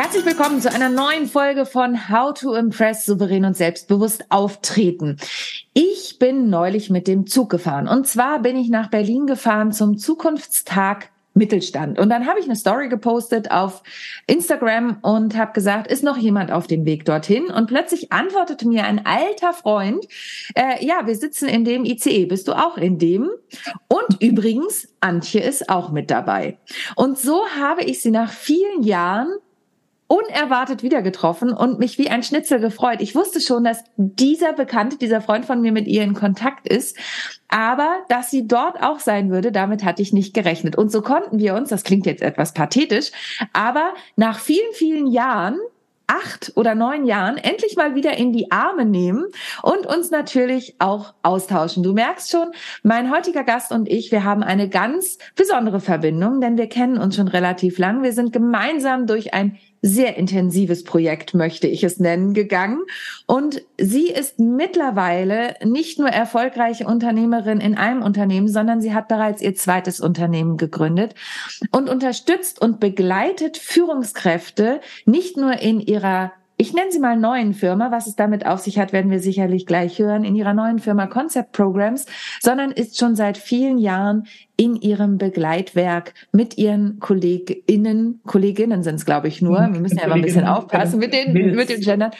Herzlich willkommen zu einer neuen Folge von How to Impress souverän und selbstbewusst auftreten. Ich bin neulich mit dem Zug gefahren und zwar bin ich nach Berlin gefahren zum Zukunftstag Mittelstand. Und dann habe ich eine Story gepostet auf Instagram und habe gesagt, ist noch jemand auf dem Weg dorthin? Und plötzlich antwortete mir ein alter Freund, äh, ja, wir sitzen in dem ICE, bist du auch in dem? Und übrigens, Antje ist auch mit dabei. Und so habe ich sie nach vielen Jahren unerwartet wieder getroffen und mich wie ein Schnitzel gefreut. Ich wusste schon, dass dieser Bekannte, dieser Freund von mir mit ihr in Kontakt ist, aber dass sie dort auch sein würde, damit hatte ich nicht gerechnet. Und so konnten wir uns, das klingt jetzt etwas pathetisch, aber nach vielen, vielen Jahren acht oder neun Jahren endlich mal wieder in die Arme nehmen und uns natürlich auch austauschen. Du merkst schon, mein heutiger Gast und ich, wir haben eine ganz besondere Verbindung, denn wir kennen uns schon relativ lang. Wir sind gemeinsam durch ein sehr intensives Projekt, möchte ich es nennen, gegangen. Und sie ist mittlerweile nicht nur erfolgreiche Unternehmerin in einem Unternehmen, sondern sie hat bereits ihr zweites Unternehmen gegründet und unterstützt und begleitet Führungskräfte nicht nur in ihrer ich nenne sie mal neuen Firma, was es damit auf sich hat, werden wir sicherlich gleich hören, in ihrer neuen Firma Concept Programs, sondern ist schon seit vielen Jahren in ihrem Begleitwerk mit ihren KollegInnen, Kolleginnen sind es, glaube ich, nur, wir müssen ja immer ein bisschen aufpassen mit den, mit den Gendern,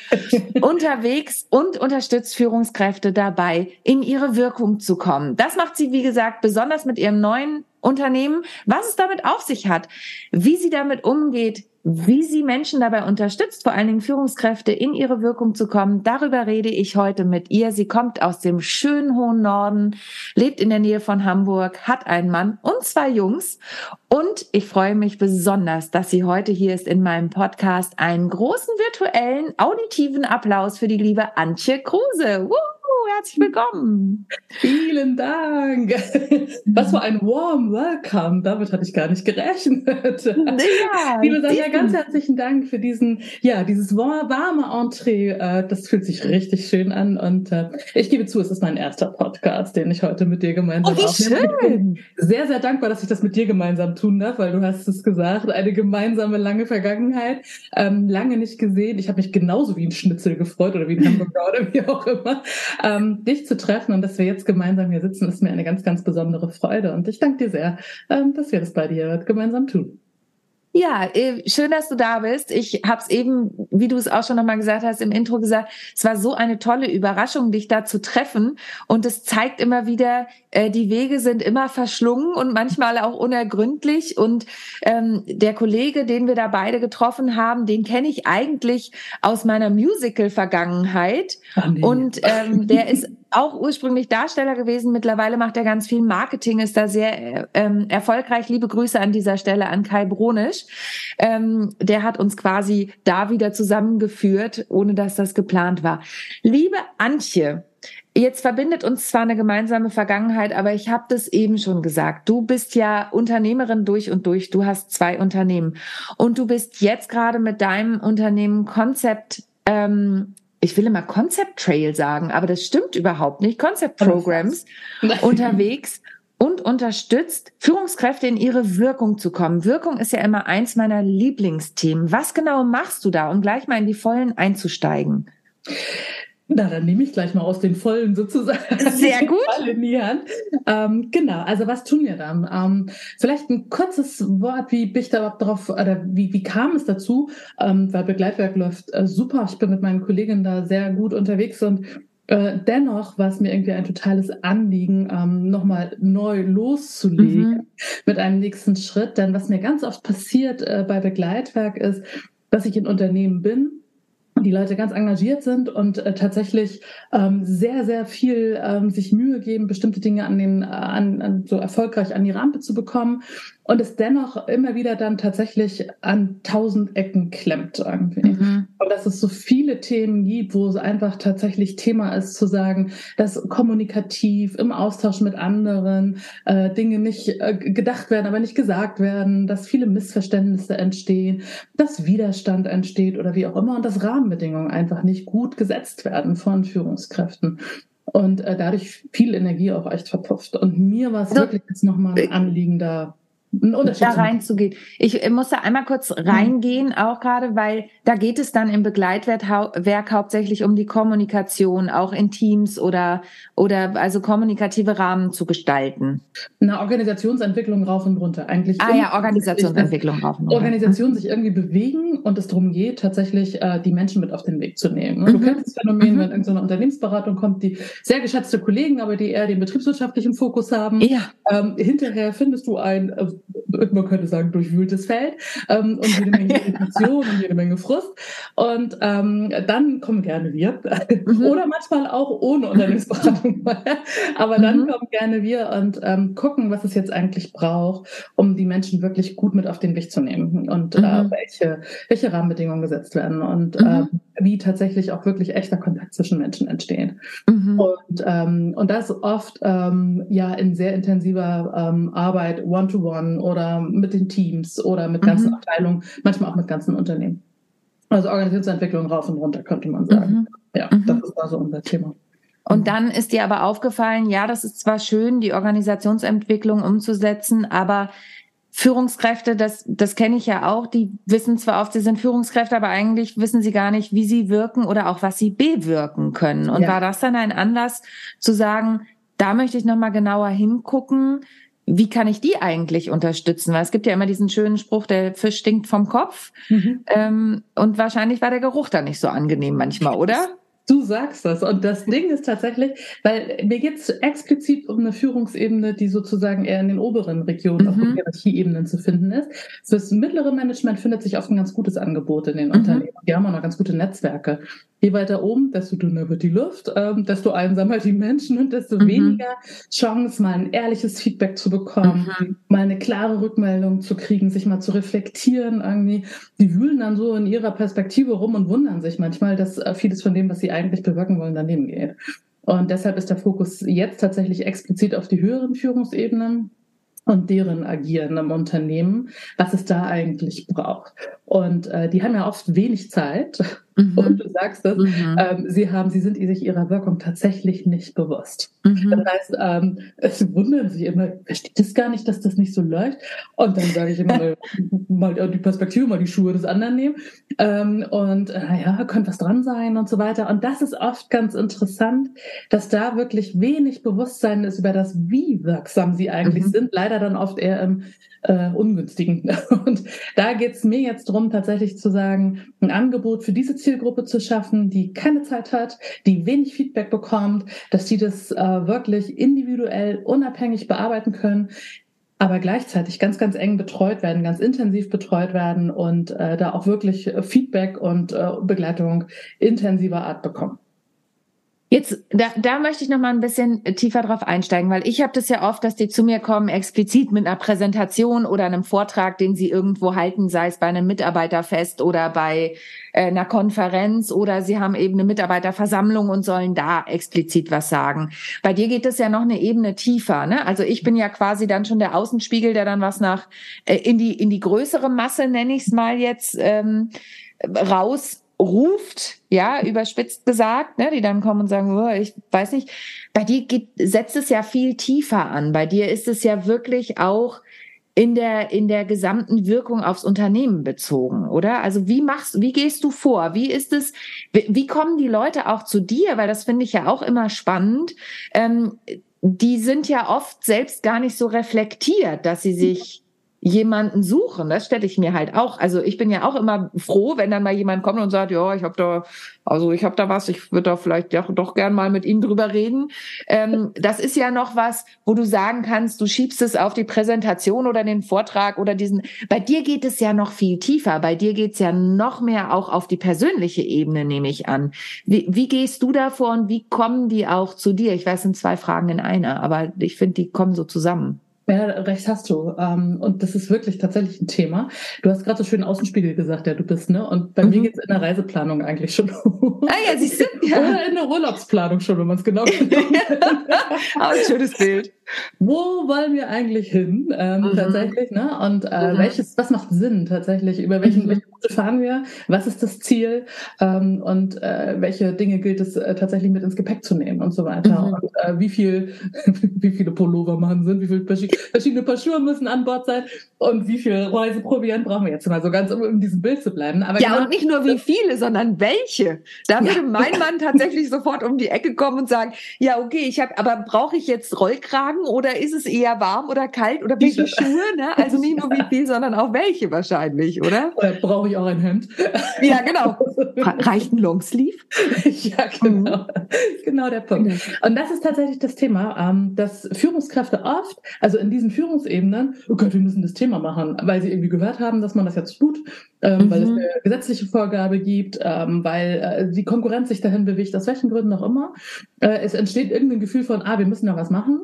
unterwegs und unterstützt Führungskräfte dabei, in ihre Wirkung zu kommen. Das macht sie, wie gesagt, besonders mit ihrem neuen Unternehmen, was es damit auf sich hat, wie sie damit umgeht, wie sie Menschen dabei unterstützt, vor allen Dingen Führungskräfte in ihre Wirkung zu kommen. Darüber rede ich heute mit ihr. Sie kommt aus dem schönen hohen Norden, lebt in der Nähe von Hamburg, hat einen Mann und zwei Jungs. Und ich freue mich besonders, dass sie heute hier ist in meinem Podcast. Einen großen virtuellen, auditiven Applaus für die liebe Antje Kruse. Woo! Herzlich willkommen. Vielen Dank. Was für ein warm Welcome. Damit hatte ich gar nicht gerechnet. Ja, Liebe Sonja, ganz herzlichen Dank für diesen, ja, dieses warme Entree. Äh, das fühlt sich richtig schön an. Und äh, ich gebe zu, es ist mein erster Podcast, den ich heute mit dir gemeinsam oh, wie aufnehme. Schön. Sehr, sehr dankbar, dass ich das mit dir gemeinsam tun darf, weil du hast es gesagt, eine gemeinsame lange Vergangenheit. Ähm, lange nicht gesehen. Ich habe mich genauso wie ein Schnitzel gefreut oder wie ein Hamburger oder wie auch immer. Ähm, dich zu treffen und dass wir jetzt gemeinsam hier sitzen, ist mir eine ganz, ganz besondere Freude. Und ich danke dir sehr, ähm, dass wir das bei dir gemeinsam tun. Ja, äh, schön, dass du da bist. Ich habe es eben, wie du es auch schon nochmal gesagt hast, im Intro gesagt, es war so eine tolle Überraschung, dich da zu treffen. Und es zeigt immer wieder, äh, die Wege sind immer verschlungen und manchmal auch unergründlich. Und ähm, der Kollege, den wir da beide getroffen haben, den kenne ich eigentlich aus meiner Musical-Vergangenheit. Und ähm, der ist auch ursprünglich Darsteller gewesen. Mittlerweile macht er ganz viel Marketing, ist da sehr ähm, erfolgreich. Liebe Grüße an dieser Stelle an Kai Bronisch. Ähm, der hat uns quasi da wieder zusammengeführt, ohne dass das geplant war. Liebe Antje, Jetzt verbindet uns zwar eine gemeinsame Vergangenheit, aber ich habe das eben schon gesagt. Du bist ja Unternehmerin durch und durch. Du hast zwei Unternehmen und du bist jetzt gerade mit deinem Unternehmen Concept ähm, ich will immer Concept Trail sagen, aber das stimmt überhaupt nicht. Concept Programs unterwegs und unterstützt, Führungskräfte in ihre Wirkung zu kommen. Wirkung ist ja immer eins meiner Lieblingsthemen. Was genau machst du da, um gleich mal in die Vollen einzusteigen? Na, dann nehme ich gleich mal aus den Vollen sozusagen. Sehr gut. in die Hand. Ähm, genau, also was tun wir dann? Ähm, vielleicht ein kurzes Wort, wie bin ich da überhaupt drauf, oder wie, wie kam es dazu? Ähm, weil Begleitwerk läuft äh, super. Ich bin mit meinen Kolleginnen da sehr gut unterwegs und äh, dennoch war es mir irgendwie ein totales Anliegen, ähm, nochmal neu loszulegen mhm. mit einem nächsten Schritt. Denn was mir ganz oft passiert äh, bei Begleitwerk ist, dass ich in Unternehmen bin die Leute ganz engagiert sind und äh, tatsächlich ähm, sehr, sehr viel ähm, sich Mühe geben, bestimmte Dinge an den, äh, an, an, so erfolgreich an die Rampe zu bekommen und es dennoch immer wieder dann tatsächlich an tausend Ecken klemmt irgendwie. Mhm. Und dass es so viele Themen gibt, wo es einfach tatsächlich Thema ist, zu sagen, dass kommunikativ im Austausch mit anderen äh, Dinge nicht äh, gedacht werden, aber nicht gesagt werden, dass viele Missverständnisse entstehen, dass Widerstand entsteht oder wie auch immer und dass Rahmenbedingungen einfach nicht gut gesetzt werden von Führungskräften und äh, dadurch viel Energie auch echt verpufft. Und mir war es also, wirklich jetzt nochmal ein Anliegen da, da reinzugehen. Ich muss da einmal kurz reingehen, auch gerade, weil da geht es dann im Begleitwerk hauptsächlich um die Kommunikation, auch in Teams oder, oder also kommunikative Rahmen zu gestalten. Eine Organisationsentwicklung rauf und runter eigentlich. Ah ja, Organisationsentwicklung rauf und runter. Organisationen sich irgendwie bewegen und es darum geht, tatsächlich äh, die Menschen mit auf den Weg zu nehmen. Mhm. Du kennst das Phänomen, mhm. wenn irgendeine Unternehmensberatung kommt, die sehr geschätzte Kollegen, aber die eher den betriebswirtschaftlichen Fokus haben. Ja. Ähm, hinterher findest du ein äh, man könnte sagen, durchwühltes Feld ähm, und jede Menge Irritation und jede Menge Frust. Und ähm, dann kommen gerne wir. Mhm. Oder manchmal auch ohne Unternehmensberatung. Aber dann mhm. kommen gerne wir und ähm, gucken, was es jetzt eigentlich braucht, um die Menschen wirklich gut mit auf den Weg zu nehmen und äh, mhm. äh, welche, welche Rahmenbedingungen gesetzt werden und äh, wie tatsächlich auch wirklich echter Kontakt zwischen Menschen entsteht. Mhm. Und, ähm, und das oft ähm, ja in sehr intensiver ähm, Arbeit one-to-one -one oder mit den Teams oder mit ganzen mhm. Abteilungen, manchmal auch mit ganzen Unternehmen. Also Organisationsentwicklung rauf und runter, könnte man sagen. Mhm. Ja, das mhm. ist also unser Thema. Und dann ist dir aber aufgefallen, ja, das ist zwar schön, die Organisationsentwicklung umzusetzen, aber Führungskräfte, das, das kenne ich ja auch, die wissen zwar oft, sie sind Führungskräfte, aber eigentlich wissen sie gar nicht, wie sie wirken oder auch was sie bewirken können. Und ja. war das dann ein Anlass zu sagen, da möchte ich nochmal genauer hingucken, wie kann ich die eigentlich unterstützen? Weil es gibt ja immer diesen schönen Spruch, der Fisch stinkt vom Kopf. Mhm. Ähm, und wahrscheinlich war der Geruch da nicht so angenehm manchmal, oder? Du sagst das. Und das Ding ist tatsächlich, weil mir geht es explizit um eine Führungsebene, die sozusagen eher in den oberen Regionen mhm. auf den Hierarchieebenen zu finden ist. Fürs mittlere Management findet sich oft ein ganz gutes Angebot in den mhm. Unternehmen. Die haben auch noch ganz gute Netzwerke. Je weiter oben, desto dünner wird die Luft, ähm, desto einsamer die Menschen und desto mhm. weniger Chance, mal ein ehrliches Feedback zu bekommen, mhm. mal eine klare Rückmeldung zu kriegen, sich mal zu reflektieren irgendwie. Die wühlen dann so in ihrer Perspektive rum und wundern sich manchmal, dass äh, vieles von dem, was sie eigentlich bewirken wollen, daneben geht. Und deshalb ist der Fokus jetzt tatsächlich explizit auf die höheren Führungsebenen und deren Agieren im Unternehmen, was es da eigentlich braucht. Und äh, die haben ja oft wenig Zeit. Mhm. Und du sagst es, mhm. ähm, sie haben, sie sind sich ihrer Wirkung tatsächlich nicht bewusst. Mhm. Das heißt, ähm, es wundern sich immer, versteht es gar nicht, dass das nicht so läuft. Und dann sage ich immer, mal die Perspektive, mal die Schuhe des anderen nehmen. Ähm, und äh, naja, könnte was dran sein und so weiter. Und das ist oft ganz interessant, dass da wirklich wenig Bewusstsein ist über das, wie wirksam sie eigentlich mhm. sind. Leider dann oft eher im äh, ungünstigen. Und da geht es mir jetzt darum, tatsächlich zu sagen, ein Angebot für diese Zielgruppe zu schaffen, die keine Zeit hat, die wenig Feedback bekommt, dass die das äh, wirklich individuell, unabhängig bearbeiten können, aber gleichzeitig ganz, ganz eng betreut werden, ganz intensiv betreut werden und äh, da auch wirklich Feedback und äh, Begleitung intensiver Art bekommen. Jetzt, da, da möchte ich noch mal ein bisschen tiefer drauf einsteigen, weil ich habe das ja oft, dass die zu mir kommen, explizit mit einer Präsentation oder einem Vortrag, den sie irgendwo halten, sei es bei einem Mitarbeiterfest oder bei äh, einer Konferenz oder sie haben eben eine Mitarbeiterversammlung und sollen da explizit was sagen. Bei dir geht es ja noch eine Ebene tiefer, ne? Also ich bin ja quasi dann schon der Außenspiegel, der dann was nach äh, in die in die größere Masse nenne ich es mal jetzt ähm, raus ruft, ja, überspitzt gesagt, ne, die dann kommen und sagen, oh, ich weiß nicht, bei dir geht, setzt es ja viel tiefer an. Bei dir ist es ja wirklich auch in der, in der gesamten Wirkung aufs Unternehmen bezogen, oder? Also wie machst, wie gehst du vor? Wie ist es, wie, wie kommen die Leute auch zu dir? Weil das finde ich ja auch immer spannend. Ähm, die sind ja oft selbst gar nicht so reflektiert, dass sie sich jemanden suchen. Das stelle ich mir halt auch. Also ich bin ja auch immer froh, wenn dann mal jemand kommt und sagt, ja, ich habe da, also ich habe da was, ich würde da vielleicht doch, doch gern mal mit Ihnen drüber reden. Ähm, das ist ja noch was, wo du sagen kannst, du schiebst es auf die Präsentation oder den Vortrag oder diesen. Bei dir geht es ja noch viel tiefer. Bei dir geht es ja noch mehr auch auf die persönliche Ebene, nehme ich an. Wie, wie gehst du davor und wie kommen die auch zu dir? Ich weiß, sind zwei Fragen in einer, aber ich finde, die kommen so zusammen. Ja, recht hast du. Ähm, und das ist wirklich tatsächlich ein Thema. Du hast gerade so schön Außenspiegel gesagt, ja, du bist, ne? Und bei mhm. mir geht's in der Reiseplanung eigentlich schon. ah ja, siehst du? Ja. Oder in der Urlaubsplanung schon, wenn man es genau kennt. Aber ein schönes Bild. Wo wollen wir eigentlich hin? Ähm, mhm. Tatsächlich, ne? Und äh, mhm. welches, was macht Sinn tatsächlich? Über welchen, mhm. welche Route fahren wir? Was ist das Ziel? Ähm, und äh, welche Dinge gilt es äh, tatsächlich mit ins Gepäck zu nehmen und so weiter? Mhm. Und äh, wie viel, wie viele Pullover machen sind? Wie viele verschiedene Paar Schuhe müssen an Bord sein? Und wie viel Reiseproviant brauchen wir jetzt mal so ganz, um in diesem Bild zu bleiben? Aber ja, genau, und nicht nur wie viele, sondern welche. Da würde ja. mein Mann tatsächlich sofort um die Ecke kommen und sagen, ja, okay, ich habe, aber brauche ich jetzt Rollkragen? oder ist es eher warm oder kalt oder welche Schuhe? Ne? Also nicht nur wie viel, sondern auch welche wahrscheinlich, oder? Oder brauche ich auch ein Hemd? Ja, genau. Reicht ein Longsleeve? ja, genau. Mhm. Genau der Punkt. Und das ist tatsächlich das Thema, ähm, dass Führungskräfte oft, also in diesen Führungsebenen, oh Gott, wir müssen das Thema machen, weil sie irgendwie gehört haben, dass man das jetzt tut, ähm, mhm. weil es eine gesetzliche Vorgabe gibt, ähm, weil äh, die Konkurrenz sich dahin bewegt, aus welchen Gründen auch immer. Äh, es entsteht irgendein Gefühl von, ah, wir müssen da was machen.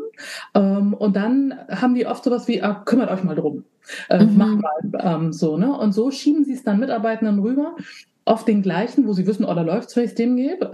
Ähm, und dann haben die oft sowas wie, ah, kümmert euch mal drum. Äh, mhm. Macht mal ähm, so, ne? Und so schieben sie es dann Mitarbeitenden rüber, auf den gleichen, wo sie wissen, oh, da läuft's, wenn ich dem gebe.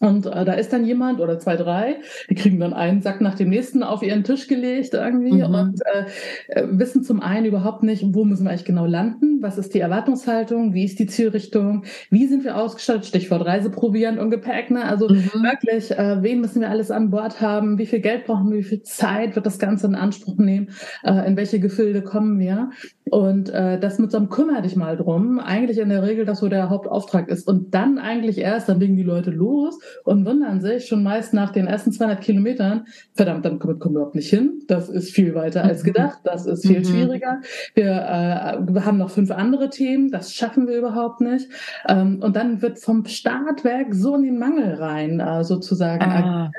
Und äh, da ist dann jemand oder zwei, drei, die kriegen dann einen Sack nach dem nächsten auf ihren Tisch gelegt irgendwie mhm. und äh, äh, wissen zum einen überhaupt nicht, wo müssen wir eigentlich genau landen, was ist die Erwartungshaltung, wie ist die Zielrichtung, wie sind wir ausgestattet, Stichwort Reiseproviant und Gepäck, ne? also mhm. wirklich, äh, wen müssen wir alles an Bord haben, wie viel Geld brauchen wir, wie viel Zeit wird das Ganze in Anspruch nehmen, äh, in welche Gefilde kommen wir? Und äh, das mit so einem Kümmer dich mal drum, eigentlich in der Regel das so der Hauptauftrag ist. Und dann eigentlich erst, dann legen die Leute los und wundern sich schon meist nach den ersten 200 Kilometern, verdammt, damit kommen wir überhaupt nicht hin. Das ist viel weiter als mhm. gedacht. Das ist viel mhm. schwieriger. Wir, äh, haben noch fünf andere Themen. Das schaffen wir überhaupt nicht. Ähm, und dann wird vom Startwerk so in den Mangel rein, äh, sozusagen, ah.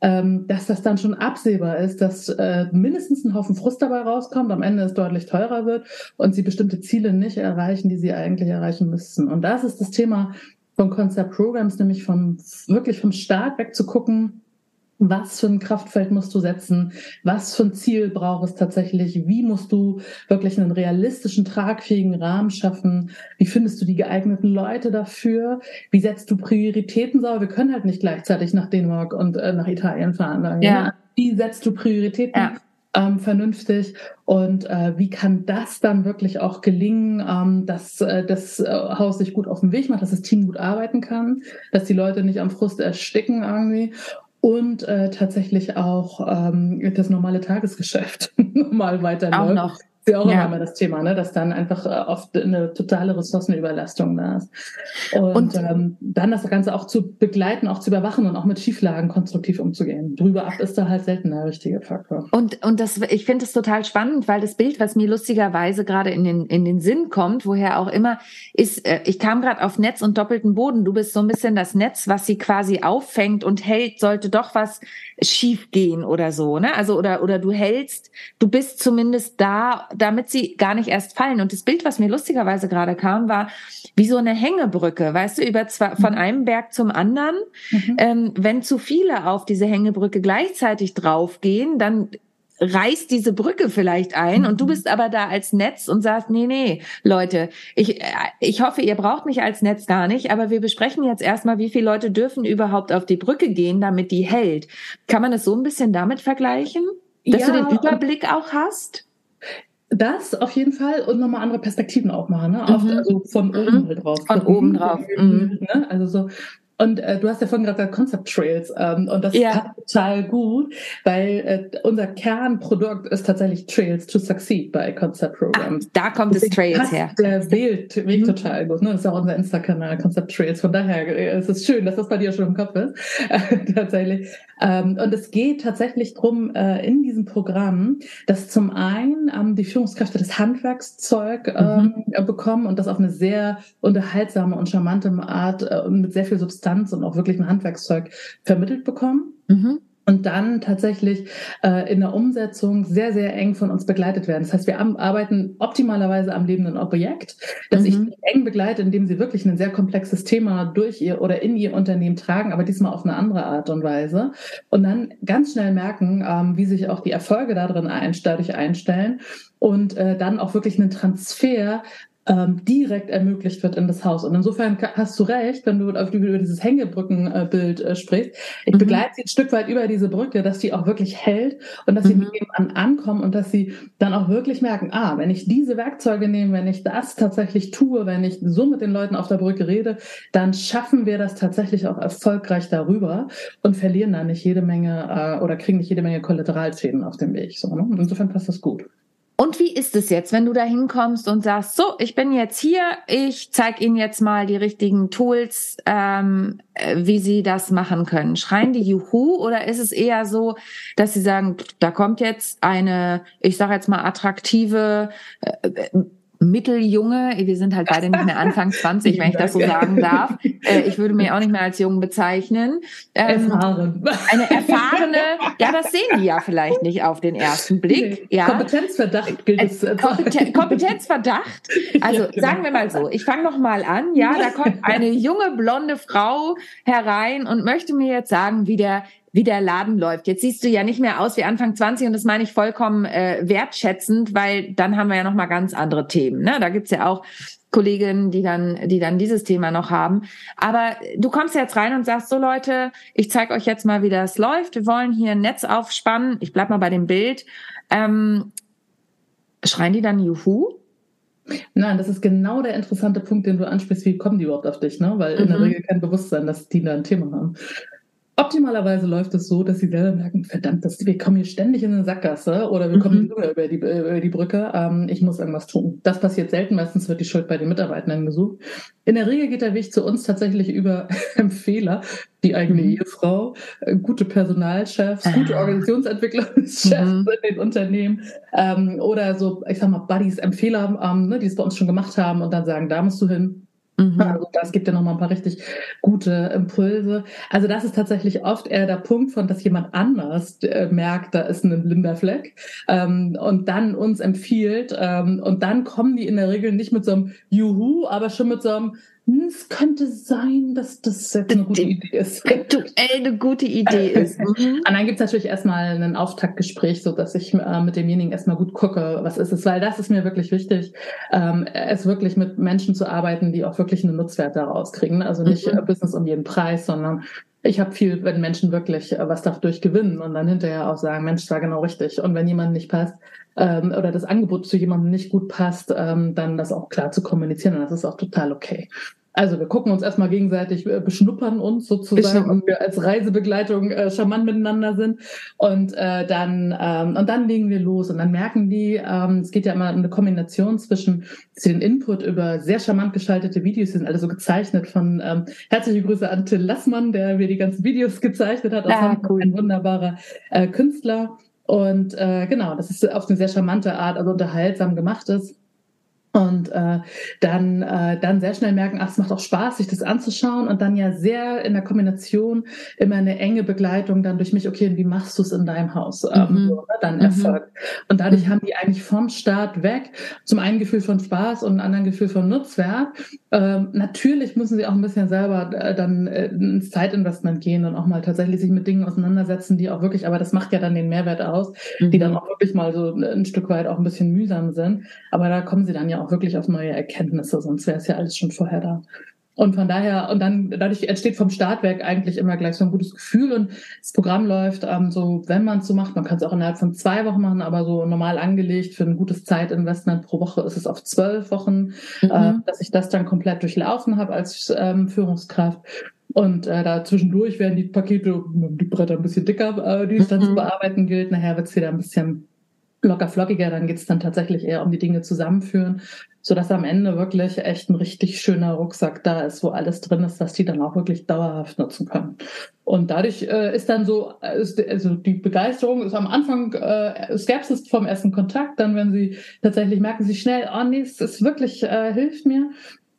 ähm, dass das dann schon absehbar ist, dass äh, mindestens ein Haufen Frust dabei rauskommt, am Ende es deutlich teurer wird und sie bestimmte Ziele nicht erreichen, die sie eigentlich erreichen müssten. Und das ist das Thema von Concept Programs, nämlich vom, wirklich vom Start weg zu gucken, was für ein Kraftfeld musst du setzen? Was für ein Ziel brauchst du tatsächlich? Wie musst du wirklich einen realistischen, tragfähigen Rahmen schaffen? Wie findest du die geeigneten Leute dafür? Wie setzt du Prioritäten sauber? Wir können halt nicht gleichzeitig nach Dänemark und äh, nach Italien fahren. Ja. Wie setzt du Prioritäten? Ja ähm, vernünftig und äh, wie kann das dann wirklich auch gelingen, ähm, dass äh, das äh, Haus sich gut auf den Weg macht, dass das Team gut arbeiten kann, dass die Leute nicht am Frust ersticken irgendwie und äh, tatsächlich auch ähm, das normale Tagesgeschäft normal weiterläuft. Auch noch ist ja auch ja. immer das Thema, ne? dass dann einfach äh, oft eine totale Ressourcenüberlastung da ist. Und, und ähm, dann das Ganze auch zu begleiten, auch zu überwachen und auch mit Schieflagen konstruktiv umzugehen. Drüber ab ist da halt selten der richtige Faktor. Und, und das, ich finde es total spannend, weil das Bild, was mir lustigerweise gerade in den, in den Sinn kommt, woher auch immer, ist, äh, ich kam gerade auf Netz und doppelten Boden. Du bist so ein bisschen das Netz, was sie quasi auffängt und hält, sollte doch was schief gehen oder so, ne? Also, oder, oder du hältst, du bist zumindest da, damit sie gar nicht erst fallen. Und das Bild, was mir lustigerweise gerade kam, war wie so eine Hängebrücke, weißt du, über zwei, von mhm. einem Berg zum anderen. Mhm. Ähm, wenn zu viele auf diese Hängebrücke gleichzeitig draufgehen, dann reißt diese Brücke vielleicht ein und du mhm. bist aber da als Netz und sagst, nee, nee, Leute, ich, ich hoffe, ihr braucht mich als Netz gar nicht, aber wir besprechen jetzt erstmal, wie viele Leute dürfen überhaupt auf die Brücke gehen, damit die hält. Kann man es so ein bisschen damit vergleichen? Dass ja, du den Überblick auch hast? Das auf jeden Fall und nochmal andere Perspektiven auch machen, ne? Mhm. Also von oben mhm. halt drauf. Von, von oben drauf. Mhm. Ne? Also so. Und äh, du hast ja vorhin gerade gesagt Concept Trails ähm, und das ja. passt total gut, weil äh, unser Kernprodukt ist tatsächlich Trails to Succeed bei Concept Programs. Ah, da kommt es Trails her. Der Weg, Weg mhm. total gut. Ne? Das ist auch unser Insta-Kanal Concept Trails. Von daher äh, ist es schön, dass das bei dir schon im Kopf ist. Äh, tatsächlich. Ähm, und es geht tatsächlich drum äh, in diesem Programm, dass zum einen ähm, die Führungskräfte das Handwerkszeug ähm, mhm. bekommen und das auf eine sehr unterhaltsame und charmante Art äh, mit sehr viel Substanz und auch wirklich ein Handwerkszeug vermittelt bekommen. Mhm und dann tatsächlich äh, in der Umsetzung sehr, sehr eng von uns begleitet werden. Das heißt, wir arbeiten optimalerweise am lebenden Objekt, das mhm. ich eng begleite, indem sie wirklich ein sehr komplexes Thema durch ihr oder in ihr Unternehmen tragen, aber diesmal auf eine andere Art und Weise. Und dann ganz schnell merken, ähm, wie sich auch die Erfolge darin ein, dadurch einstellen und äh, dann auch wirklich einen Transfer ähm, direkt ermöglicht wird in das Haus. Und insofern hast du recht, wenn du über dieses Hängebrückenbild äh, sprichst. Ich mhm. begleite sie ein Stück weit über diese Brücke, dass die auch wirklich hält und dass sie mhm. an ankommen und dass sie dann auch wirklich merken, ah, wenn ich diese Werkzeuge nehme, wenn ich das tatsächlich tue, wenn ich so mit den Leuten auf der Brücke rede, dann schaffen wir das tatsächlich auch erfolgreich darüber und verlieren dann nicht jede Menge äh, oder kriegen nicht jede Menge Kollateralschäden auf dem Weg. So, ne? Insofern passt das gut. Und wie ist es jetzt, wenn du da hinkommst und sagst, so, ich bin jetzt hier, ich zeige Ihnen jetzt mal die richtigen Tools, ähm, äh, wie Sie das machen können. Schreien die Juhu oder ist es eher so, dass Sie sagen, da kommt jetzt eine, ich sage jetzt mal, attraktive äh, Mitteljunge, wir sind halt beide nicht mehr Anfang 20, wenn ich das so sagen darf. Äh, ich würde mich auch nicht mehr als jung bezeichnen. Ähm, Erfahren. Eine erfahrene, ja, das sehen die ja vielleicht nicht auf den ersten Blick. Ja. Kompetenzverdacht gilt es. Äh, Kompeten Kompetenzverdacht. Also genau. sagen wir mal so, ich fange noch mal an. Ja, da kommt eine junge blonde Frau herein und möchte mir jetzt sagen, wie der wie der Laden läuft. Jetzt siehst du ja nicht mehr aus wie Anfang 20 und das meine ich vollkommen äh, wertschätzend, weil dann haben wir ja noch mal ganz andere Themen. Ne? Da gibt's ja auch Kolleginnen, die dann, die dann dieses Thema noch haben. Aber du kommst jetzt rein und sagst so Leute, ich zeige euch jetzt mal, wie das läuft. Wir wollen hier ein Netz aufspannen. Ich bleib mal bei dem Bild. Ähm, schreien die dann Juhu? Nein, das ist genau der interessante Punkt, den du ansprichst. Wie kommen die überhaupt auf dich? Ne? Weil in der mhm. Regel kein Bewusstsein, dass die da ein Thema haben. Optimalerweise läuft es so, dass sie selber merken, verdammt, das, wir kommen hier ständig in eine Sackgasse oder wir kommen mhm. über, die, über die Brücke, ähm, ich muss irgendwas tun. Das passiert selten, meistens wird die Schuld bei den Mitarbeitenden gesucht. In der Regel geht der Weg zu uns tatsächlich über Empfehler, die eigene mhm. Ehefrau, äh, gute Personalchefs, ah. gute Organisationsentwicklungschefs mhm. in den Unternehmen ähm, oder so, ich sag mal, Buddies, Empfehler, ähm, ne, die es bei uns schon gemacht haben und dann sagen, da musst du hin Mhm. Also das gibt ja nochmal ein paar richtig gute Impulse. Also das ist tatsächlich oft eher der Punkt von, dass jemand anders äh, merkt, da ist ein blinder Fleck ähm, und dann uns empfiehlt ähm, und dann kommen die in der Regel nicht mit so einem Juhu, aber schon mit so einem hm, es könnte sein, dass das jetzt eine gute Idee ist. Aktuell eine gute Idee ist. Mhm. Und dann gibt es natürlich erstmal ein Auftaktgespräch, so dass ich äh, mit demjenigen erstmal gut gucke, was ist es, weil das ist mir wirklich wichtig, ähm, es wirklich mit Menschen zu arbeiten, die auch wirklich einen Nutzwert daraus kriegen. Also nicht mhm. Äh, Business um jeden Preis, sondern ich habe viel, wenn Menschen wirklich äh, was dadurch gewinnen und dann hinterher auch sagen, Mensch, das war genau richtig. Und wenn jemand nicht passt ähm, oder das Angebot zu jemandem nicht gut passt, ähm, dann das auch klar zu kommunizieren. Und das ist auch total okay. Also wir gucken uns erstmal gegenseitig, äh, beschnuppern uns sozusagen, ob wir als Reisebegleitung äh, charmant miteinander sind. Und äh, dann ähm, und dann legen wir los. Und dann merken die, ähm, es geht ja immer eine Kombination zwischen den Input über sehr charmant geschaltete Videos, die sind alle so gezeichnet von ähm, herzliche Grüße an Till Lassmann, der mir die ganzen Videos gezeichnet hat, ja, ah, cool. ein wunderbarer äh, Künstler. Und äh, genau, das ist auf eine sehr charmante Art, also unterhaltsam gemacht ist und äh, dann äh, dann sehr schnell merken, ach, es macht auch Spaß, sich das anzuschauen und dann ja sehr in der Kombination immer eine enge Begleitung dann durch mich, okay, wie machst du es in deinem Haus? Ähm, mhm. so, ne, dann mhm. erfolgt. Und dadurch mhm. haben die eigentlich vom Start weg zum einen Gefühl von Spaß und ein anderen Gefühl von Nutzwert. Ähm, natürlich müssen sie auch ein bisschen selber äh, dann äh, ins Zeitinvestment gehen und auch mal tatsächlich sich mit Dingen auseinandersetzen, die auch wirklich, aber das macht ja dann den Mehrwert aus, die dann mhm. auch wirklich mal so ein Stück weit auch ein bisschen mühsam sind. Aber da kommen sie dann ja auch wirklich auf neue Erkenntnisse, sonst wäre es ja alles schon vorher da. Und von daher, und dann dadurch entsteht vom Startwerk eigentlich immer gleich so ein gutes Gefühl und das Programm läuft ähm, so, wenn man es so macht, man kann es auch innerhalb von zwei Wochen machen, aber so normal angelegt für ein gutes Zeitinvestment pro Woche ist es auf zwölf Wochen, mhm. äh, dass ich das dann komplett durchlaufen habe als ähm, Führungskraft. Und äh, da zwischendurch werden die Pakete, die Bretter ein bisschen dicker, äh, die es dann mhm. zu bearbeiten gilt. Nachher wird es wieder ein bisschen locker flockiger, dann geht es dann tatsächlich eher um die Dinge zusammenführen, sodass am Ende wirklich echt ein richtig schöner Rucksack da ist, wo alles drin ist, dass die dann auch wirklich dauerhaft nutzen können. Und dadurch äh, ist dann so, ist, also die Begeisterung ist am Anfang äh, Skepsis vom ersten Kontakt, dann wenn sie tatsächlich merken sie schnell, oh nee, es ist wirklich, äh, hilft mir.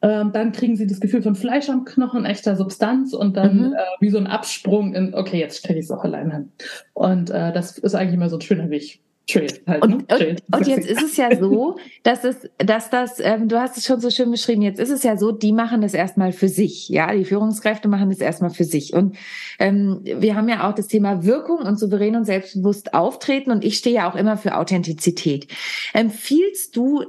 Ähm, dann kriegen sie das Gefühl von Fleisch am Knochen, echter Substanz und dann mhm. äh, wie so ein Absprung in, okay, jetzt stelle ich es auch alleine hin. Und äh, das ist eigentlich immer so ein schöner Weg. Halt, und, ne? und, und, jetzt ist es ja so, dass es, dass das, ähm, du hast es schon so schön beschrieben, jetzt ist es ja so, die machen das erstmal für sich, ja, die Führungskräfte machen das erstmal für sich. Und ähm, wir haben ja auch das Thema Wirkung und souverän und selbstbewusst auftreten und ich stehe ja auch immer für Authentizität. Empfiehlst du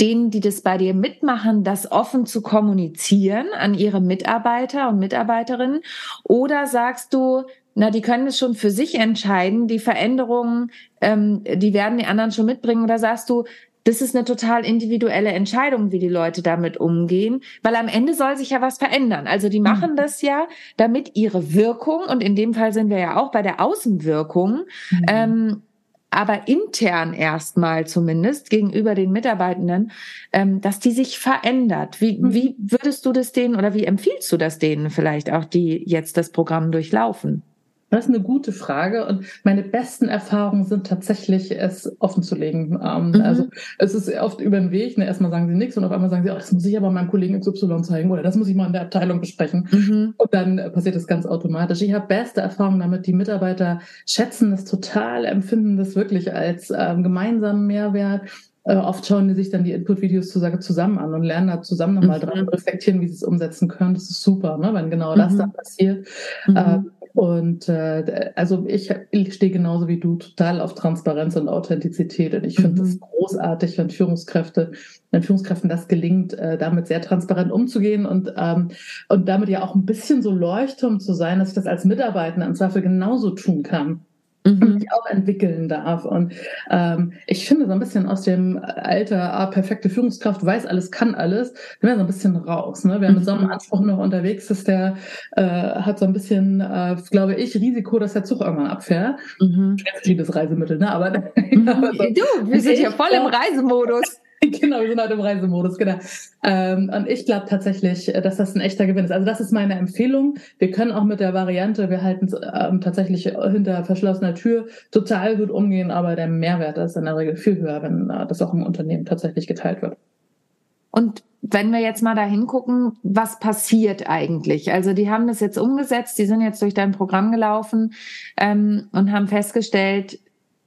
denen, die das bei dir mitmachen, das offen zu kommunizieren an ihre Mitarbeiter und Mitarbeiterinnen? Oder sagst du, na, die können es schon für sich entscheiden. Die Veränderungen, ähm, die werden die anderen schon mitbringen. Oder sagst du, das ist eine total individuelle Entscheidung, wie die Leute damit umgehen, weil am Ende soll sich ja was verändern. Also die machen mhm. das ja, damit ihre Wirkung, und in dem Fall sind wir ja auch bei der Außenwirkung, mhm. ähm, aber intern erstmal zumindest gegenüber den Mitarbeitenden, ähm, dass die sich verändert. Wie, mhm. wie würdest du das denen oder wie empfiehlst du das denen vielleicht auch, die jetzt das Programm durchlaufen? Das ist eine gute Frage und meine besten Erfahrungen sind tatsächlich, es offen zu legen. Ähm, mhm. Also es ist oft über den Weg. Ne? Erstmal sagen sie nichts und auf einmal sagen sie, oh, das muss ich aber meinem Kollegen XY zeigen oder das muss ich mal in der Abteilung besprechen. Mhm. Und dann passiert das ganz automatisch. Ich habe beste Erfahrungen damit. Die Mitarbeiter schätzen das total, empfinden das wirklich als ähm, gemeinsamen Mehrwert. Äh, oft schauen die sich dann die Input-Videos zusammen an und lernen da zusammen nochmal mhm. dran, reflektieren, wie sie es umsetzen können. Das ist super, ne? wenn genau das mhm. dann passiert. Mhm. Äh, und äh, also ich, ich stehe genauso wie du total auf Transparenz und Authentizität. Und ich finde es mhm. großartig, wenn Führungskräfte, wenn Führungskräften das gelingt, äh, damit sehr transparent umzugehen und, ähm, und damit ja auch ein bisschen so Leuchtturm zu sein, dass ich das als Mitarbeiter im Zweifel genauso tun kann mhm. mich auch entwickeln darf. Und ähm, ich finde so ein bisschen aus dem Alter, ah, perfekte Führungskraft, weiß alles, kann alles, wir werden so ein bisschen raus. Ne? Wer mhm. mit so einem mhm. Anspruch noch unterwegs ist, der äh, hat so ein bisschen, äh, glaube ich, Risiko, dass der Zug irgendwann abfährt. Mhm. Verschiedenes Reisemittel, ne? Aber, mhm. aber so, du, wir sind ja voll im Reisemodus. genau, wir sind halt im Reisemodus, genau. Ähm, und ich glaube tatsächlich, dass das ein echter Gewinn ist. Also das ist meine Empfehlung. Wir können auch mit der Variante, wir halten es ähm, tatsächlich hinter verschlossener Tür total gut umgehen, aber der Mehrwert ist in der Regel viel höher, wenn äh, das auch im Unternehmen tatsächlich geteilt wird. Und wenn wir jetzt mal da hingucken, was passiert eigentlich? Also die haben das jetzt umgesetzt, die sind jetzt durch dein Programm gelaufen ähm, und haben festgestellt,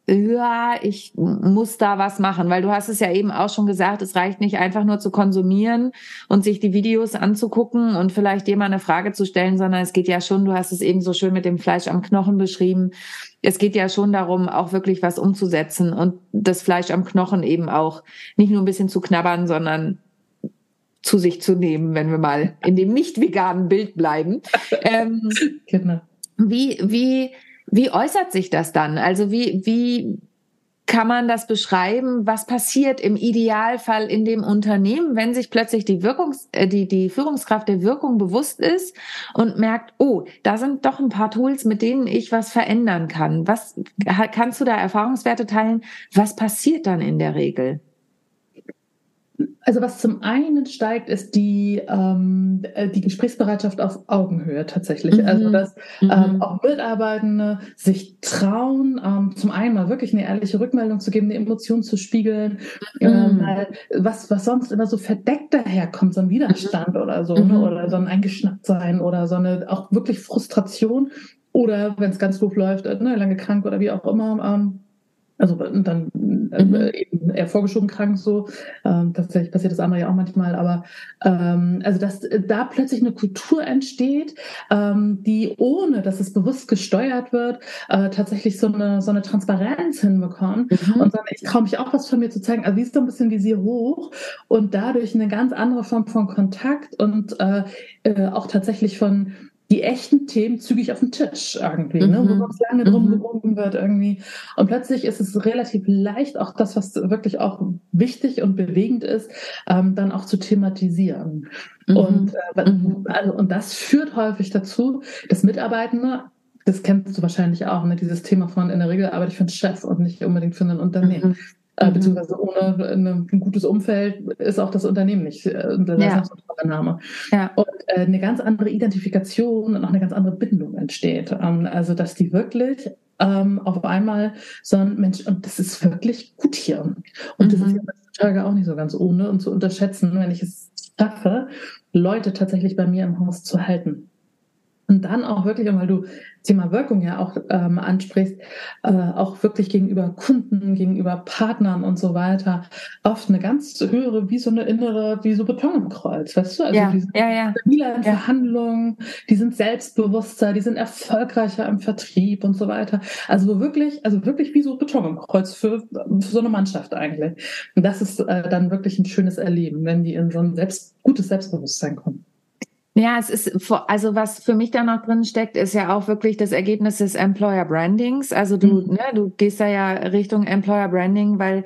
ja, ich muss da was machen, weil du hast es ja eben auch schon gesagt, es reicht nicht einfach nur zu konsumieren und sich die Videos anzugucken und vielleicht jemand eine Frage zu stellen, sondern es geht ja schon, du hast es eben so schön mit dem Fleisch am Knochen beschrieben, es geht ja schon darum, auch wirklich was umzusetzen und das Fleisch am Knochen eben auch nicht nur ein bisschen zu knabbern, sondern zu sich zu nehmen, wenn wir mal in dem nicht veganen Bild bleiben. Ähm, genau. Wie, wie, wie äußert sich das dann? Also wie, wie kann man das beschreiben? Was passiert im Idealfall in dem Unternehmen, wenn sich plötzlich die Wirkungs, äh, die, die Führungskraft der Wirkung bewusst ist und merkt, oh, da sind doch ein paar Tools, mit denen ich was verändern kann. Was, kannst du da Erfahrungswerte teilen? Was passiert dann in der Regel? Also was zum einen steigt, ist die, ähm, äh, die Gesprächsbereitschaft auf Augenhöhe tatsächlich. Mhm. Also dass mhm. ähm, auch Mitarbeitende sich trauen, ähm, zum einen mal wirklich eine ehrliche Rückmeldung zu geben, eine Emotion zu spiegeln, mhm. ähm, was, was sonst immer so verdeckt daherkommt, so ein Widerstand mhm. oder so, ne? Mhm. oder so ein Eingeschnappt-Sein oder so eine auch wirklich Frustration oder wenn es ganz doof läuft, ne, lange krank oder wie auch immer, ähm, also dann äh, mhm. eben eher vorgeschoben krank so. Ähm, tatsächlich passiert das andere ja auch manchmal, aber ähm, also dass äh, da plötzlich eine Kultur entsteht, ähm, die ohne, dass es bewusst gesteuert wird, äh, tatsächlich so eine so eine Transparenz hinbekommt mhm. und sagen, ich traue mich auch was von mir zu zeigen. Also wie ist so ein bisschen Visier hoch und dadurch eine ganz andere Form von Kontakt und äh, äh, auch tatsächlich von die echten Themen zügig auf den Tisch irgendwie, mhm. ne, wo sonst lange drum mhm. gerungen wird irgendwie. Und plötzlich ist es relativ leicht, auch das, was wirklich auch wichtig und bewegend ist, ähm, dann auch zu thematisieren. Mhm. Und, äh, mhm. also, und das führt häufig dazu, dass Mitarbeitende das kennst du wahrscheinlich auch, ne? dieses Thema von in der Regel arbeite ich für einen Chef und nicht unbedingt für ein Unternehmen. Mhm. Äh, mhm. beziehungsweise ohne eine, ein gutes Umfeld ist auch das Unternehmen nicht äh, der ja. Name. Ja. Und äh, eine ganz andere Identifikation und auch eine ganz andere Bindung entsteht. Ähm, also dass die wirklich ähm, auf einmal so ein Mensch, und das ist wirklich gut hier. Und mhm. das ist ja heutzutage auch nicht so ganz ohne und zu unterschätzen, wenn ich es schaffe, Leute tatsächlich bei mir im Haus zu halten. Und dann auch wirklich, weil du Thema Wirkung ja auch ähm, ansprichst, äh, auch wirklich gegenüber Kunden, gegenüber Partnern und so weiter, oft eine ganz höhere, wie so eine innere, wie so Beton im Kreuz, weißt du? Also ja, die sind ja, ja. stabiler in ja. Verhandlungen, die sind selbstbewusster, die sind erfolgreicher im Vertrieb und so weiter. Also wirklich, also wirklich wie so Beton im Kreuz für, für so eine Mannschaft eigentlich. Und das ist äh, dann wirklich ein schönes Erleben, wenn die in so ein selbst, gutes Selbstbewusstsein kommen. Ja, es ist, also was für mich da noch drin steckt, ist ja auch wirklich das Ergebnis des Employer Brandings. Also du, mhm. ne, du gehst da ja Richtung Employer Branding, weil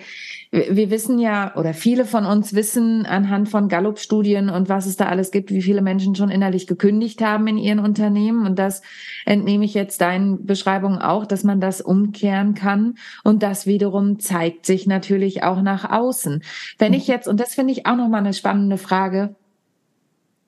wir wissen ja, oder viele von uns wissen anhand von Gallup-Studien und was es da alles gibt, wie viele Menschen schon innerlich gekündigt haben in ihren Unternehmen. Und das entnehme ich jetzt deinen Beschreibungen auch, dass man das umkehren kann. Und das wiederum zeigt sich natürlich auch nach außen. Wenn ich jetzt, und das finde ich auch nochmal eine spannende Frage,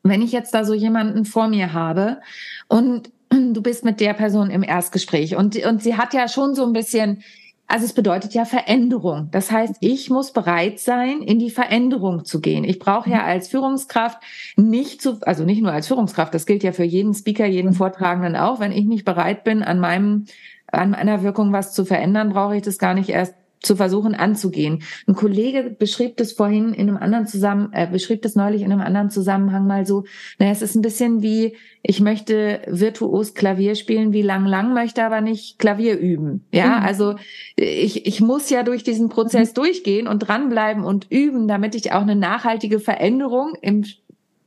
wenn ich jetzt da so jemanden vor mir habe und du bist mit der Person im Erstgespräch und, und sie hat ja schon so ein bisschen, also es bedeutet ja Veränderung. Das heißt, ich muss bereit sein, in die Veränderung zu gehen. Ich brauche ja als Führungskraft nicht zu, also nicht nur als Führungskraft, das gilt ja für jeden Speaker, jeden Vortragenden auch. Wenn ich nicht bereit bin, an meinem, an meiner Wirkung was zu verändern, brauche ich das gar nicht erst zu versuchen anzugehen. Ein Kollege beschrieb das vorhin in einem anderen Zusammen, äh, beschrieb das neulich in einem anderen Zusammenhang mal so, naja, es ist ein bisschen wie, ich möchte virtuos Klavier spielen, wie Lang Lang möchte aber nicht Klavier üben. Ja, mhm. also ich, ich muss ja durch diesen Prozess mhm. durchgehen und dranbleiben und üben, damit ich auch eine nachhaltige Veränderung im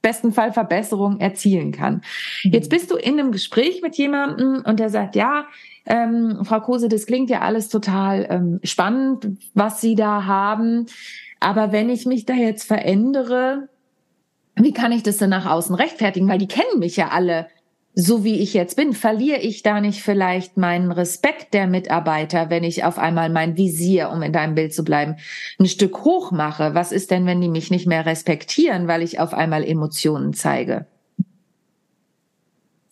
besten Fall Verbesserung erzielen kann. Mhm. Jetzt bist du in einem Gespräch mit jemandem und der sagt, ja, ähm, Frau Kose, das klingt ja alles total ähm, spannend, was Sie da haben. Aber wenn ich mich da jetzt verändere, wie kann ich das denn nach außen rechtfertigen? Weil die kennen mich ja alle so wie ich jetzt bin, verliere ich da nicht vielleicht meinen Respekt der Mitarbeiter, wenn ich auf einmal mein Visier, um in deinem Bild zu bleiben, ein Stück hoch mache? Was ist denn, wenn die mich nicht mehr respektieren, weil ich auf einmal Emotionen zeige?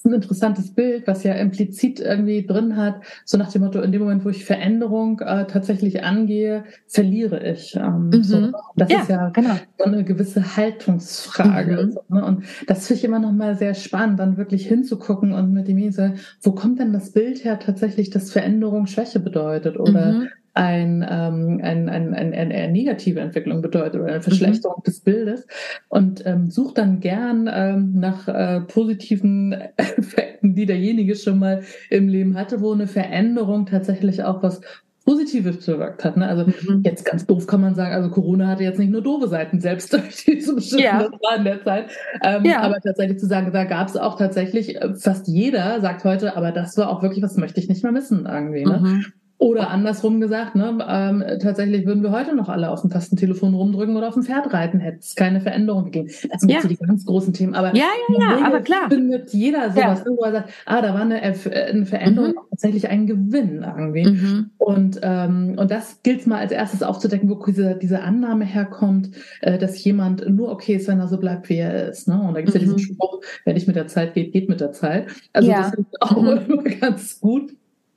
Ein interessantes Bild, was ja implizit irgendwie drin hat, so nach dem Motto, in dem Moment, wo ich Veränderung äh, tatsächlich angehe, verliere ich. Ähm, mhm. so. Das ja, ist ja genau. so eine gewisse Haltungsfrage. Mhm. So, ne? Und das finde ich immer noch mal sehr spannend, dann wirklich hinzugucken und mit dem so, wo kommt denn das Bild her tatsächlich, dass Veränderung Schwäche bedeutet oder mhm ein, ähm, ein, ein, ein, eine negative Entwicklung bedeutet oder eine mhm. Verschlechterung mhm. des Bildes und ähm, sucht dann gern ähm, nach äh, positiven Effekten, die derjenige schon mal im Leben hatte, wo eine Veränderung tatsächlich auch was Positives bewirkt hat. Ne? Also mhm. jetzt ganz doof kann man sagen, also Corona hatte jetzt nicht nur doofe Seiten, selbst durch diese bestimmten ja. das war in der Zeit. Ähm, ja. Aber tatsächlich zu sagen, da gab es auch tatsächlich, äh, fast jeder sagt heute, aber das war auch wirklich, was möchte ich nicht mehr missen irgendwie. Ne? Mhm. Oder andersrum gesagt, ne, ähm, tatsächlich würden wir heute noch alle auf dem Tastentelefon rumdrücken oder auf dem Pferd reiten, hätte es keine Veränderung gegeben. Das sind ja. so die ganz großen Themen. Aber ja, ja, ja, aber klar. findet jeder sowas, ja. wo er sagt, ah, da war eine, eine Veränderung mhm. tatsächlich ein Gewinn irgendwie. Mhm. Und, ähm, und das gilt mal als erstes aufzudecken, wo diese, diese Annahme herkommt, äh, dass jemand nur okay ist, wenn er so bleibt, wie er ist. Ne? Und da gibt es mhm. ja diesen mhm. Spruch, wer nicht mit der Zeit geht, geht mit der Zeit. Also ja. das ist auch mhm. ganz gut.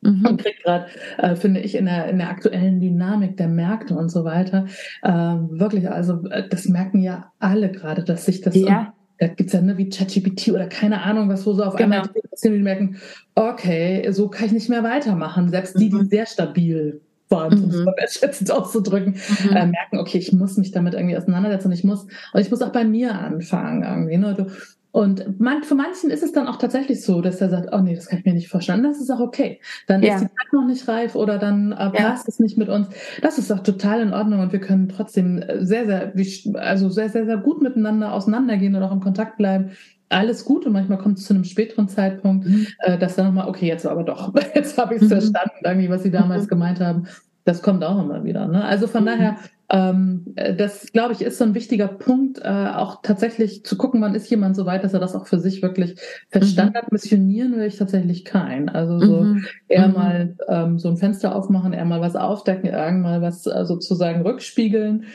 Und kriegt gerade, äh, finde ich, in der, in der aktuellen Dynamik der Märkte und so weiter, äh, wirklich, also äh, das merken ja alle gerade, dass sich das ja. da gibt's ja ne, wie ChatGPT oder keine Ahnung, was wo so auf genau. einmal passieren, die merken, okay, so kann ich nicht mehr weitermachen. Selbst die, die mhm. sehr stabil waren, um es mal wertschätzend auszudrücken, mhm. äh, merken, okay, ich muss mich damit irgendwie auseinandersetzen und ich muss, und ich muss auch bei mir anfangen irgendwie. Ne? Du, und man, für manchen ist es dann auch tatsächlich so, dass er sagt, oh nee, das kann ich mir nicht vorstellen. Das ist auch okay. Dann ja. ist die Zeit noch nicht reif oder dann äh, passt ja. es nicht mit uns. Das ist auch total in Ordnung und wir können trotzdem sehr, sehr, also sehr, sehr, sehr gut miteinander auseinandergehen und auch im Kontakt bleiben. alles gut und manchmal kommt es zu einem späteren Zeitpunkt, mhm. äh, dass dann nochmal, okay, jetzt aber doch, jetzt habe ich es mhm. verstanden, irgendwie, was sie damals mhm. gemeint haben. Das kommt auch immer wieder. Ne? Also von mhm. daher, ähm, äh, das glaube ich ist so ein wichtiger Punkt, äh, auch tatsächlich zu gucken, wann ist jemand so weit, dass er das auch für sich wirklich verstanden mhm. hat. Missionieren will ich tatsächlich kein. Also so mhm. eher mal ähm, so ein Fenster aufmachen, eher mal was aufdecken, irgendwann was äh, sozusagen rückspiegeln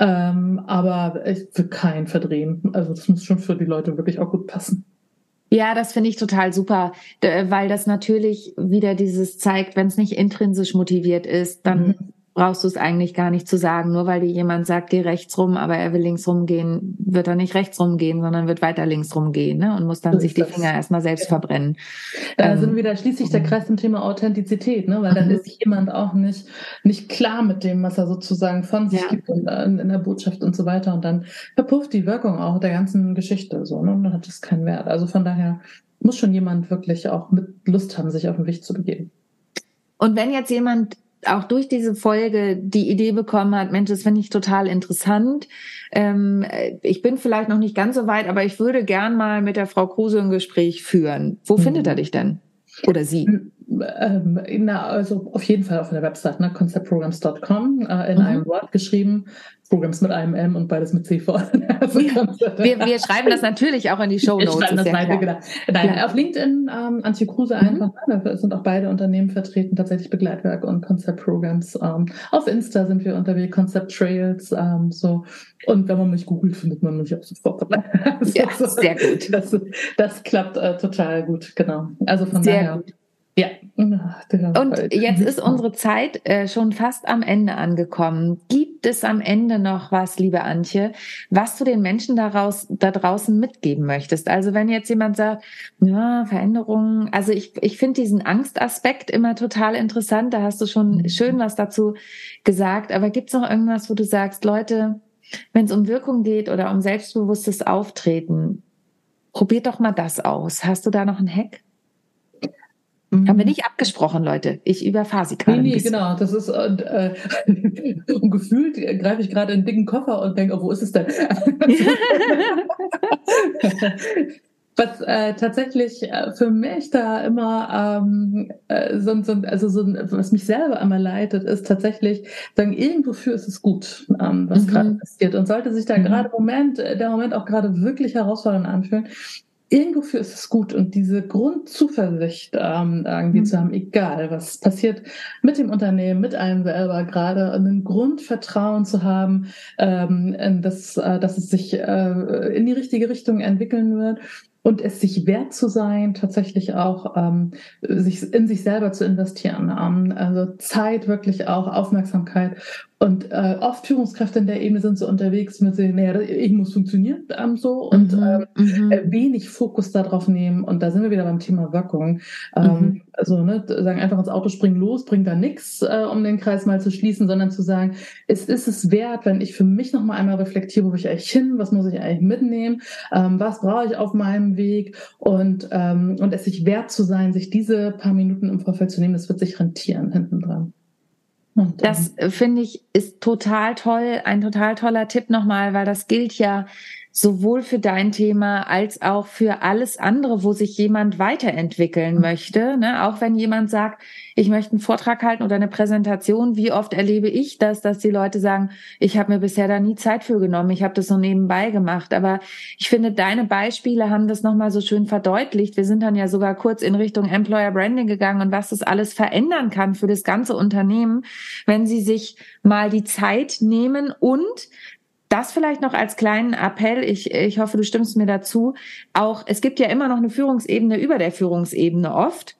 ähm, aber ich will keinen verdrehen. Also das muss schon für die Leute wirklich auch gut passen. Ja, das finde ich total super, weil das natürlich wieder dieses zeigt, wenn es nicht intrinsisch motiviert ist, dann mhm brauchst du es eigentlich gar nicht zu sagen. Nur weil dir jemand sagt, geh rechts rum, aber er will links rumgehen, wird er nicht rechts rumgehen, sondern wird weiter links rumgehen ne? und muss dann so sich die Finger erstmal selbst verbrennen. Da ähm, sind wieder schließlich der Kreis zum Thema Authentizität, ne? weil dann mhm. ist jemand auch nicht, nicht klar mit dem, was er sozusagen von sich ja. gibt und, äh, in der Botschaft und so weiter. Und dann verpufft die Wirkung auch der ganzen Geschichte so. Ne? Und dann hat es keinen Wert. Also von daher muss schon jemand wirklich auch mit Lust haben, sich auf den Weg zu begeben. Und wenn jetzt jemand auch durch diese Folge die Idee bekommen hat, Mensch, das finde ich total interessant. Ähm, ich bin vielleicht noch nicht ganz so weit, aber ich würde gern mal mit der Frau Kruse ein Gespräch führen. Wo mhm. findet er dich denn? Oder sie? Ähm, na, also auf jeden Fall auf der Website, ne, conceptprograms.com, äh, in mhm. einem Wort geschrieben. Programs mit einem M und beides mit C vor. Also wir, wir, schreiben das natürlich auch in die Show Notes. Das beide, genau. Nein, ja. auf LinkedIn ähm, Antje Kruse mhm. einfach. Ne? Da sind auch beide Unternehmen vertreten, tatsächlich Begleitwerk und Concept Programs. Ähm, auf Insta sind wir unterwegs, Concept Trails. Ähm, so. Und wenn man mich googelt, findet man mich auch sofort. ja, sehr gut. Das, das klappt äh, total gut, genau. Also von sehr daher. Gut. Ja. Und jetzt ist unsere Zeit äh, schon fast am Ende angekommen. Gibt es am Ende noch was, liebe Antje, was du den Menschen daraus, da draußen mitgeben möchtest? Also wenn jetzt jemand sagt, ja, Veränderungen, also ich, ich finde diesen Angstaspekt immer total interessant. Da hast du schon mhm. schön was dazu gesagt. Aber gibt es noch irgendwas, wo du sagst, Leute, wenn es um Wirkung geht oder um selbstbewusstes Auftreten, probiert doch mal das aus. Hast du da noch einen Hack? Mhm. Haben wir nicht abgesprochen, Leute. Ich überfahre sie gerade. Nee, nee, genau. Das ist und, äh, und gefühlt greife ich gerade in einen dicken Koffer und denke, oh, wo ist es denn? Was äh, tatsächlich äh, für mich da immer ähm, äh, so, so, also so, was mich selber immer leitet, ist tatsächlich sagen, irgendwofür ist es gut, ähm, was mhm. gerade passiert. Und sollte sich da mhm. gerade Moment, äh, der Moment auch gerade wirklich herausfordernd anfühlen, irgendwofür ist es gut und diese Grundzuversicht ähm, irgendwie mhm. zu haben, egal was passiert mit dem Unternehmen, mit einem selber gerade, ein Grundvertrauen zu haben, ähm, dass, äh, dass es sich äh, in die richtige Richtung entwickeln wird und es sich wert zu sein, tatsächlich auch ähm, sich in sich selber zu investieren. Ähm, also Zeit, wirklich auch Aufmerksamkeit und äh, oft Führungskräfte in der Ebene sind so unterwegs mit naja, irgendwas funktioniert ähm, so und mhm, ähm, äh, wenig Fokus darauf nehmen. Und da sind wir wieder beim Thema Wirkung. Ähm, mhm. Also ne, sagen einfach ins Auto springen los, bringt da nichts, äh, um den Kreis mal zu schließen, sondern zu sagen, es ist es wert, wenn ich für mich noch mal einmal reflektiere, wo will ich eigentlich hin, was muss ich eigentlich mitnehmen, ähm, was brauche ich auf meinem Weg und ähm, und es sich wert zu sein, sich diese paar Minuten im Vorfeld zu nehmen, das wird sich rentieren hinten dran. Das äh, finde ich ist total toll, ein total toller Tipp nochmal, weil das gilt ja sowohl für dein Thema als auch für alles andere, wo sich jemand weiterentwickeln mhm. möchte. Ne? Auch wenn jemand sagt, ich möchte einen Vortrag halten oder eine Präsentation, wie oft erlebe ich das, dass die Leute sagen, ich habe mir bisher da nie Zeit für genommen, ich habe das so nebenbei gemacht. Aber ich finde, deine Beispiele haben das nochmal so schön verdeutlicht. Wir sind dann ja sogar kurz in Richtung Employer Branding gegangen und was das alles verändern kann für das ganze Unternehmen, wenn sie sich mal die Zeit nehmen und das vielleicht noch als kleinen Appell, ich, ich hoffe, du stimmst mir dazu, auch es gibt ja immer noch eine Führungsebene über der Führungsebene oft,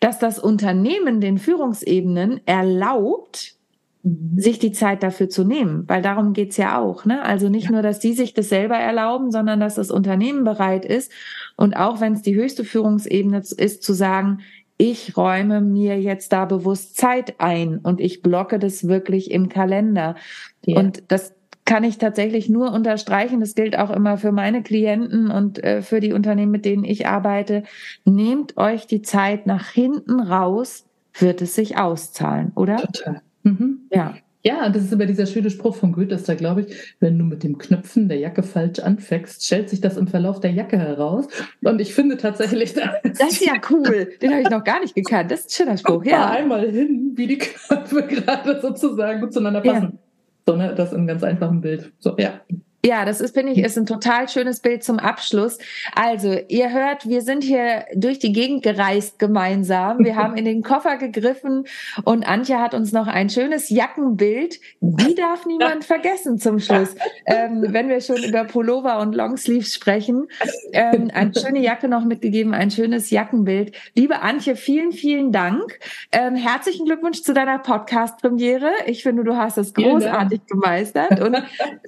dass das Unternehmen den Führungsebenen erlaubt, mhm. sich die Zeit dafür zu nehmen, weil darum geht's ja auch. Ne? Also nicht ja. nur, dass die sich das selber erlauben, sondern dass das Unternehmen bereit ist und auch wenn es die höchste Führungsebene ist, zu sagen, ich räume mir jetzt da bewusst Zeit ein und ich blocke das wirklich im Kalender. Ja. Und das kann ich tatsächlich nur unterstreichen. Das gilt auch immer für meine Klienten und äh, für die Unternehmen, mit denen ich arbeite. Nehmt euch die Zeit nach hinten raus, wird es sich auszahlen, oder? Total. Mhm. Ja. Ja, das ist immer dieser schöne Spruch von Goethe, ist da glaube ich, wenn du mit dem Knöpfen der Jacke falsch anfängst, stellt sich das im Verlauf der Jacke heraus. Und ich finde tatsächlich, das, das ist ja cool. Den habe ich noch gar nicht gekannt. Das ist ein schöner Spruch. Ja. Einmal hin, wie die Knöpfe gerade sozusagen gut zueinander passen. Ja. So, ne, das in ganz einfachem Bild. So, ja. Ja, das ist, finde ich, ist ein total schönes Bild zum Abschluss. Also, ihr hört, wir sind hier durch die Gegend gereist gemeinsam. Wir haben in den Koffer gegriffen und Antje hat uns noch ein schönes Jackenbild. Die darf niemand vergessen zum Schluss. Ähm, wenn wir schon über Pullover und Longsleeves sprechen. Ähm, eine schöne Jacke noch mitgegeben, ein schönes Jackenbild. Liebe Antje, vielen, vielen Dank. Ähm, herzlichen Glückwunsch zu deiner Podcast-Premiere. Ich finde, du hast es großartig gemeistert und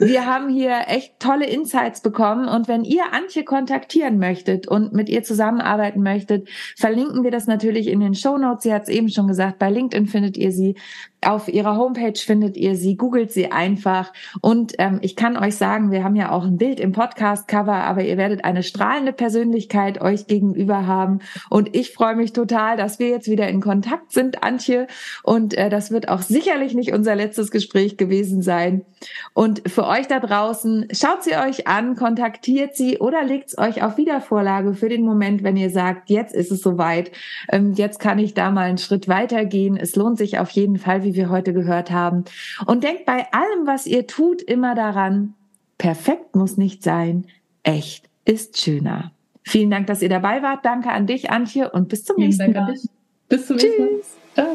wir haben hier echt tolle Insights bekommen. Und wenn ihr Antje kontaktieren möchtet und mit ihr zusammenarbeiten möchtet, verlinken wir das natürlich in den Show Notes. Sie hat es eben schon gesagt, bei LinkedIn findet ihr sie. Auf ihrer Homepage findet ihr sie, googelt sie einfach. Und ähm, ich kann euch sagen, wir haben ja auch ein Bild im Podcast-Cover, aber ihr werdet eine strahlende Persönlichkeit euch gegenüber haben. Und ich freue mich total, dass wir jetzt wieder in Kontakt sind, Antje. Und äh, das wird auch sicherlich nicht unser letztes Gespräch gewesen sein. Und für euch da draußen, schaut sie euch an, kontaktiert sie oder legt es euch auf Wiedervorlage für den Moment, wenn ihr sagt, jetzt ist es soweit, ähm, jetzt kann ich da mal einen Schritt weitergehen. Es lohnt sich auf jeden Fall, wie wir heute gehört haben. Und denkt bei allem, was ihr tut, immer daran, perfekt muss nicht sein, echt ist schöner. Vielen Dank, dass ihr dabei wart. Danke an dich, Antje, und bis zum Vielen nächsten Dank Mal. Bis zum nächsten Mal. Ciao.